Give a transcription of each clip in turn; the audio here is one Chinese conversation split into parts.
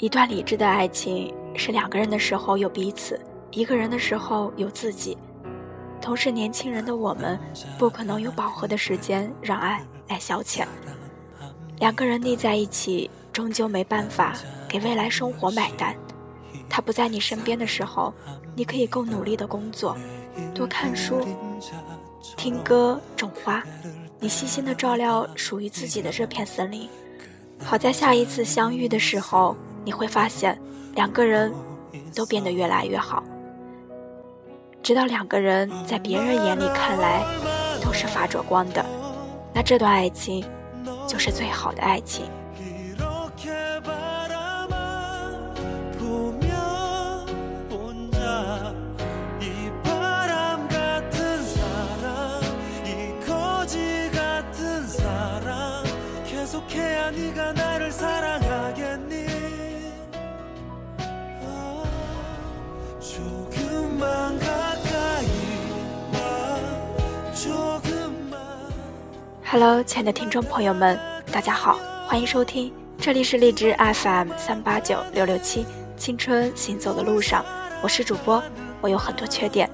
一段理智的爱情是两个人的时候有彼此，一个人的时候有自己。同是年轻人的我们，不可能有饱和的时间让爱来消遣。两个人腻在一起，终究没办法给未来生活买单。他不在你身边的时候，你可以更努力的工作，多看书、听歌、种花。你细心的照料属于自己的这片森林。好在下一次相遇的时候。你会发现，两个人都变得越来越好，直到两个人在别人眼里看来都是发着光的，那这段爱情就是最好的爱情。Hello，亲爱的听众朋友们，大家好，欢迎收听，这里是荔枝 FM 三八九六六七，青春行走的路上，我是主播，我有很多缺点。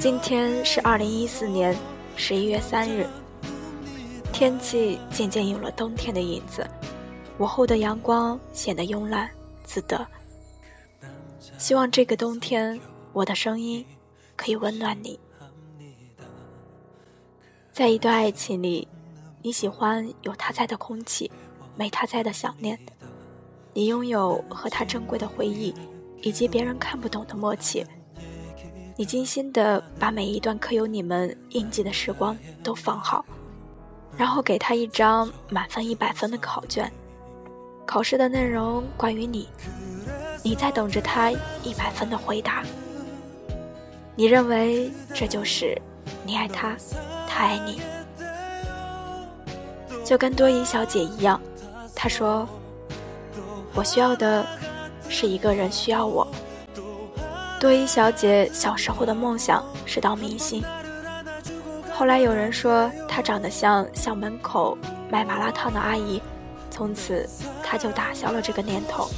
今天是二零一四年十一月三日，天气渐渐有了冬天的影子，午后的阳光显得慵懒自得。希望这个冬天，我的声音可以温暖你。在一段爱情里，你喜欢有他在的空气，没他在的想念。你拥有和他珍贵的回忆，以及别人看不懂的默契。你精心的把每一段刻有你们印记的时光都放好，然后给他一张满分一百分的考卷。考试的内容关于你，你在等着他一百分的回答。你认为这就是你爱他？爱你，就跟多怡小姐一样。她说：“我需要的是一个人需要我。”多怡小姐小时候的梦想是当明星。后来有人说她长得像校门口卖麻辣烫的阿姨，从此她就打消了这个念头。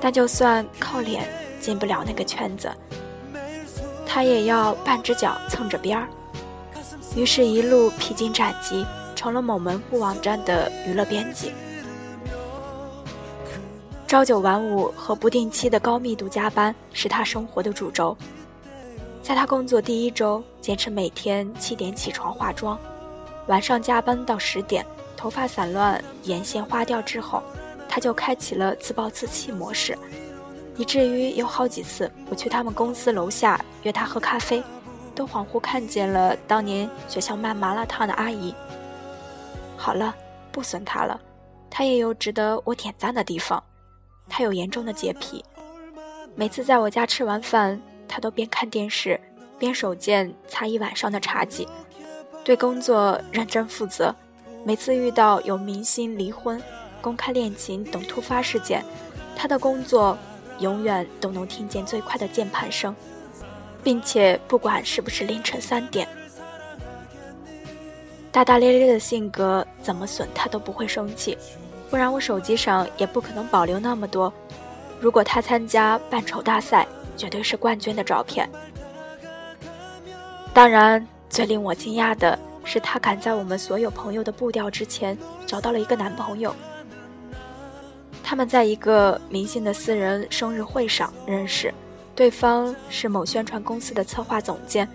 但就算靠脸进不了那个圈子，她也要半只脚蹭着边儿。于是，一路披荆斩棘，成了某门户网站的娱乐编辑。朝九晚五和不定期的高密度加班是他生活的主轴。在他工作第一周，坚持每天七点起床化妆，晚上加班到十点，头发散乱、眼线花掉之后，他就开启了自暴自弃模式，以至于有好几次我去他们公司楼下约他喝咖啡。都恍惚看见了当年学校卖麻辣烫的阿姨。好了，不损他了，他也有值得我点赞的地方。他有严重的洁癖，每次在我家吃完饭，他都边看电视边手贱擦一晚上的茶几。对工作认真负责，每次遇到有明星离婚、公开恋情等突发事件，他的工作永远都能听见最快的键盘声。并且不管是不是凌晨三点，大大咧咧的性格怎么损他都不会生气，不然我手机上也不可能保留那么多。如果他参加扮丑大赛，绝对是冠军的照片。当然，最令我惊讶的是，他赶在我们所有朋友的步调之前找到了一个男朋友。他们在一个明星的私人生日会上认识。对方是某宣传公司的策划总监，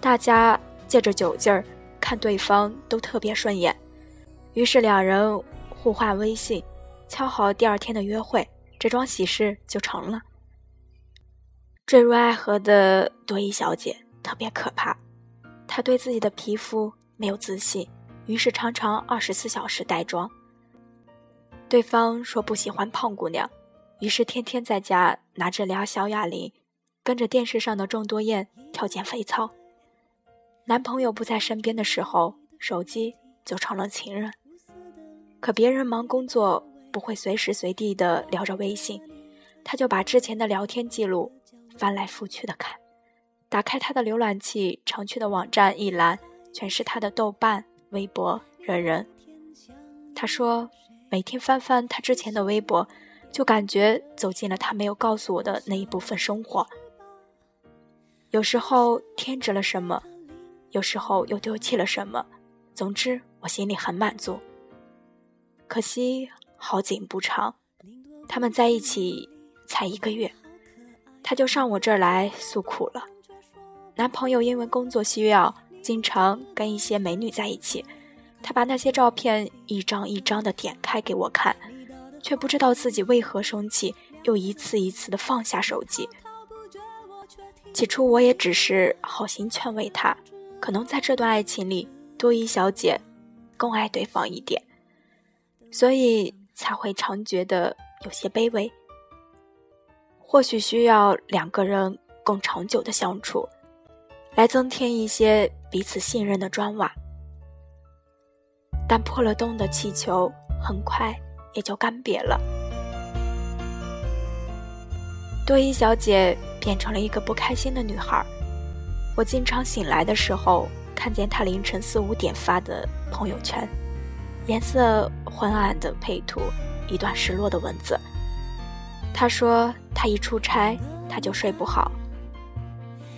大家借着酒劲儿看对方都特别顺眼，于是两人互换微信，敲好第二天的约会，这桩喜事就成了。坠入爱河的多伊小姐特别可怕，她对自己的皮肤没有自信，于是常常二十四小时带妆。对方说不喜欢胖姑娘，于是天天在家拿着俩小哑铃。跟着电视上的众多燕跳减肥操，男朋友不在身边的时候，手机就成了情人。可别人忙工作，不会随时随地的聊着微信，他就把之前的聊天记录翻来覆去的看。打开他的浏览器，常去的网站一栏全是他的豆瓣、微博、人人。他说：“每天翻翻他之前的微博，就感觉走进了他没有告诉我的那一部分生活。有时候添置了什么，有时候又丢弃了什么，总之我心里很满足。可惜好景不长，他们在一起才一个月，他就上我这儿来诉苦了。男朋友因为工作需要，经常跟一些美女在一起。他把那些照片一张一张的点开给我看，却不知道自己为何生气，又一次一次的放下手机。起初我也只是好心劝慰他，可能在这段爱情里，多依小姐更爱对方一点，所以才会常觉得有些卑微。或许需要两个人更长久的相处，来增添一些彼此信任的砖瓦。但破了洞的气球很快也就干瘪了。多伊小姐变成了一个不开心的女孩。我经常醒来的时候，看见她凌晨四五点发的朋友圈，颜色昏暗的配图，一段失落的文字。她说她一出差，她就睡不好，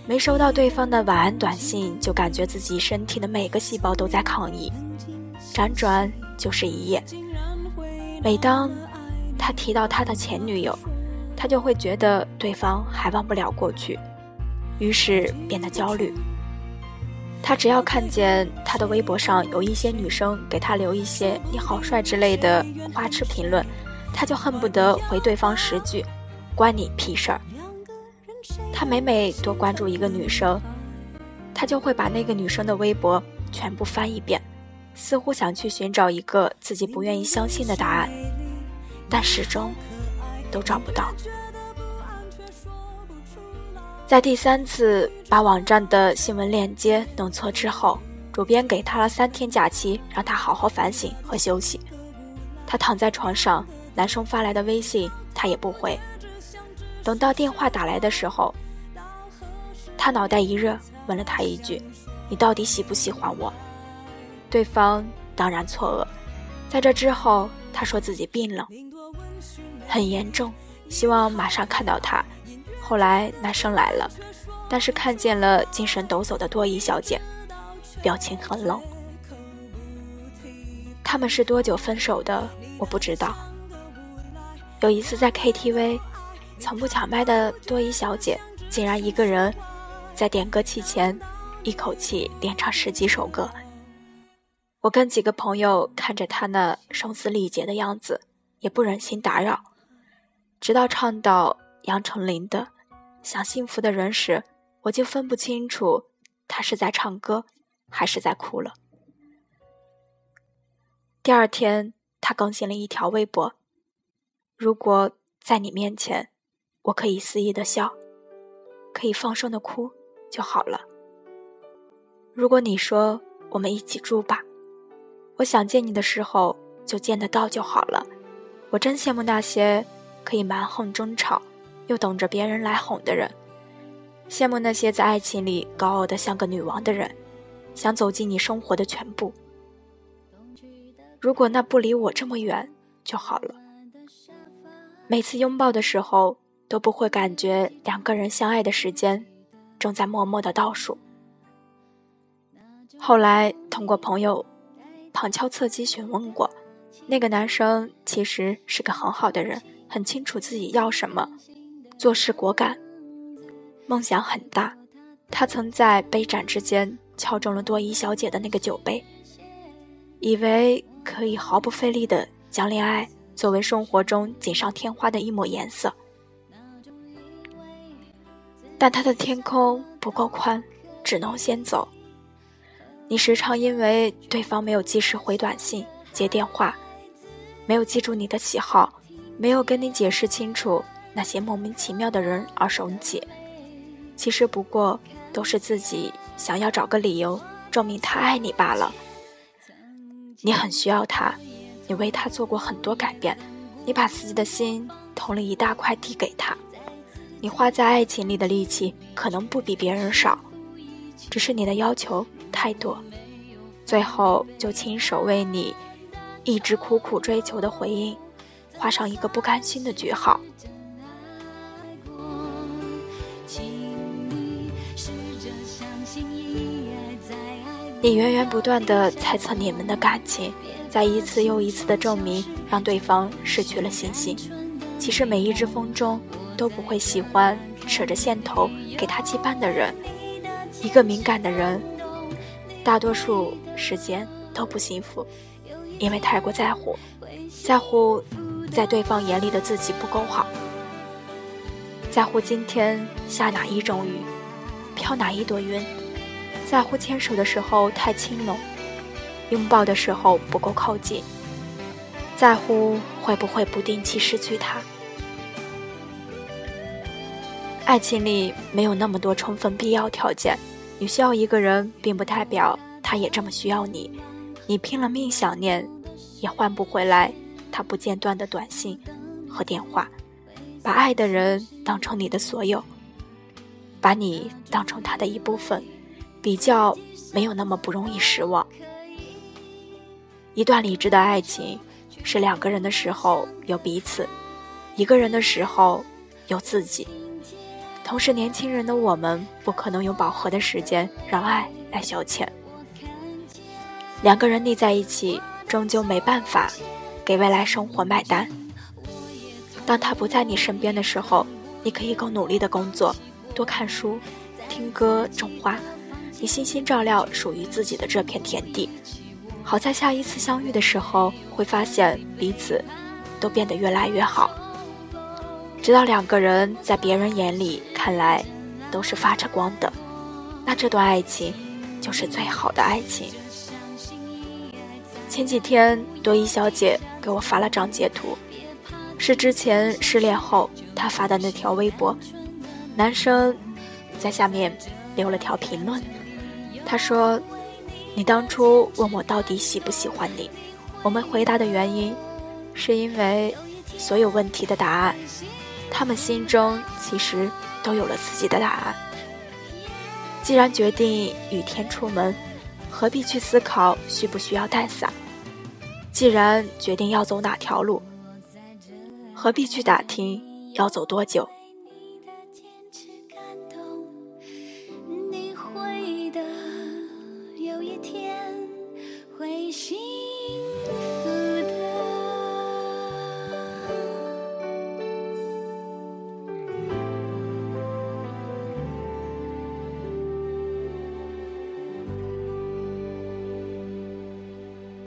没收到对方的晚安短信，就感觉自己身体的每个细胞都在抗议。辗转就是一夜。每当他提到他的前女友，他就会觉得对方还忘不了过去，于是变得焦虑。他只要看见他的微博上有一些女生给他留一些“你好帅”之类的花痴评论，他就恨不得回对方十句：“关你屁事儿。”他每每多关注一个女生，他就会把那个女生的微博全部翻一遍。似乎想去寻找一个自己不愿意相信的答案，但始终都找不到。在第三次把网站的新闻链接弄错之后，主编给他了三天假期，让他好好反省和休息。他躺在床上，男生发来的微信他也不回。等到电话打来的时候，他脑袋一热，问了他一句：“你到底喜不喜欢我？”对方当然错愕，在这之后，他说自己病了，很严重，希望马上看到他。后来男生来了，但是看见了精神抖擞的多伊小姐，表情很冷。他们是多久分手的？我不知道。有一次在 KTV，从不抢麦的多伊小姐竟然一个人在点歌器前一口气连唱十几首歌。我跟几个朋友看着他那声嘶力竭的样子，也不忍心打扰。直到唱到杨丞琳的《想幸福的人》时，我就分不清楚他是在唱歌还是在哭了。第二天，他更新了一条微博：“如果在你面前，我可以肆意的笑，可以放声的哭就好了。如果你说我们一起住吧。”我想见你的时候就见得到就好了。我真羡慕那些可以蛮横争吵，又等着别人来哄的人；羡慕那些在爱情里高傲的像个女王的人，想走进你生活的全部。如果那不离我这么远就好了。每次拥抱的时候，都不会感觉两个人相爱的时间正在默默的倒数。后来通过朋友。旁敲侧击询问过，那个男生其实是个很好的人，很清楚自己要什么，做事果敢，梦想很大。他曾在杯盏之间敲中了多伊小姐的那个酒杯，以为可以毫不费力地将恋爱作为生活中锦上添花的一抹颜色，但他的天空不够宽，只能先走。你时常因为对方没有及时回短信、接电话，没有记住你的喜好，没有跟你解释清楚那些莫名其妙的人而生气。其实不过都是自己想要找个理由证明他爱你罢了。你很需要他，你为他做过很多改变，你把自己的心投了一大块递给他，你花在爱情里的力气可能不比别人少，只是你的要求。太多，最后就亲手为你一直苦苦追求的回应，画上一个不甘心的句号。你源源不断的猜测你们的感情，在一次又一次的证明，让对方失去了信心。其实每一只风筝都不会喜欢扯着线头给他系绊的人。一个敏感的人，大多数时间都不幸福，因为太过在乎，在乎在对方眼里的自己不够好，在乎今天下哪一种雨，飘哪一朵云。在乎牵手的时候太轻拢，拥抱的时候不够靠近，在乎会不会不定期失去他。爱情里没有那么多充分必要条件，你需要一个人，并不代表他也这么需要你。你拼了命想念，也换不回来他不间断的短信和电话。把爱的人当成你的所有，把你当成他的一部分。比较没有那么不容易失望。一段理智的爱情，是两个人的时候有彼此，一个人的时候有自己。同时，年轻人的我们不可能有饱和的时间让爱来消遣。两个人腻在一起，终究没办法给未来生活买单。当他不在你身边的时候，你可以更努力的工作，多看书，听歌，种花。你细心照料属于自己的这片田地，好在下一次相遇的时候，会发现彼此都变得越来越好。直到两个人在别人眼里看来都是发着光的，那这段爱情就是最好的爱情。前几天多依小姐给我发了张截图，是之前失恋后她发的那条微博，男生在下面留了条评论。他说：“你当初问我到底喜不喜欢你，我们回答的原因，是因为所有问题的答案，他们心中其实都有了自己的答案。既然决定雨天出门，何必去思考需不需要带伞？既然决定要走哪条路，何必去打听要走多久？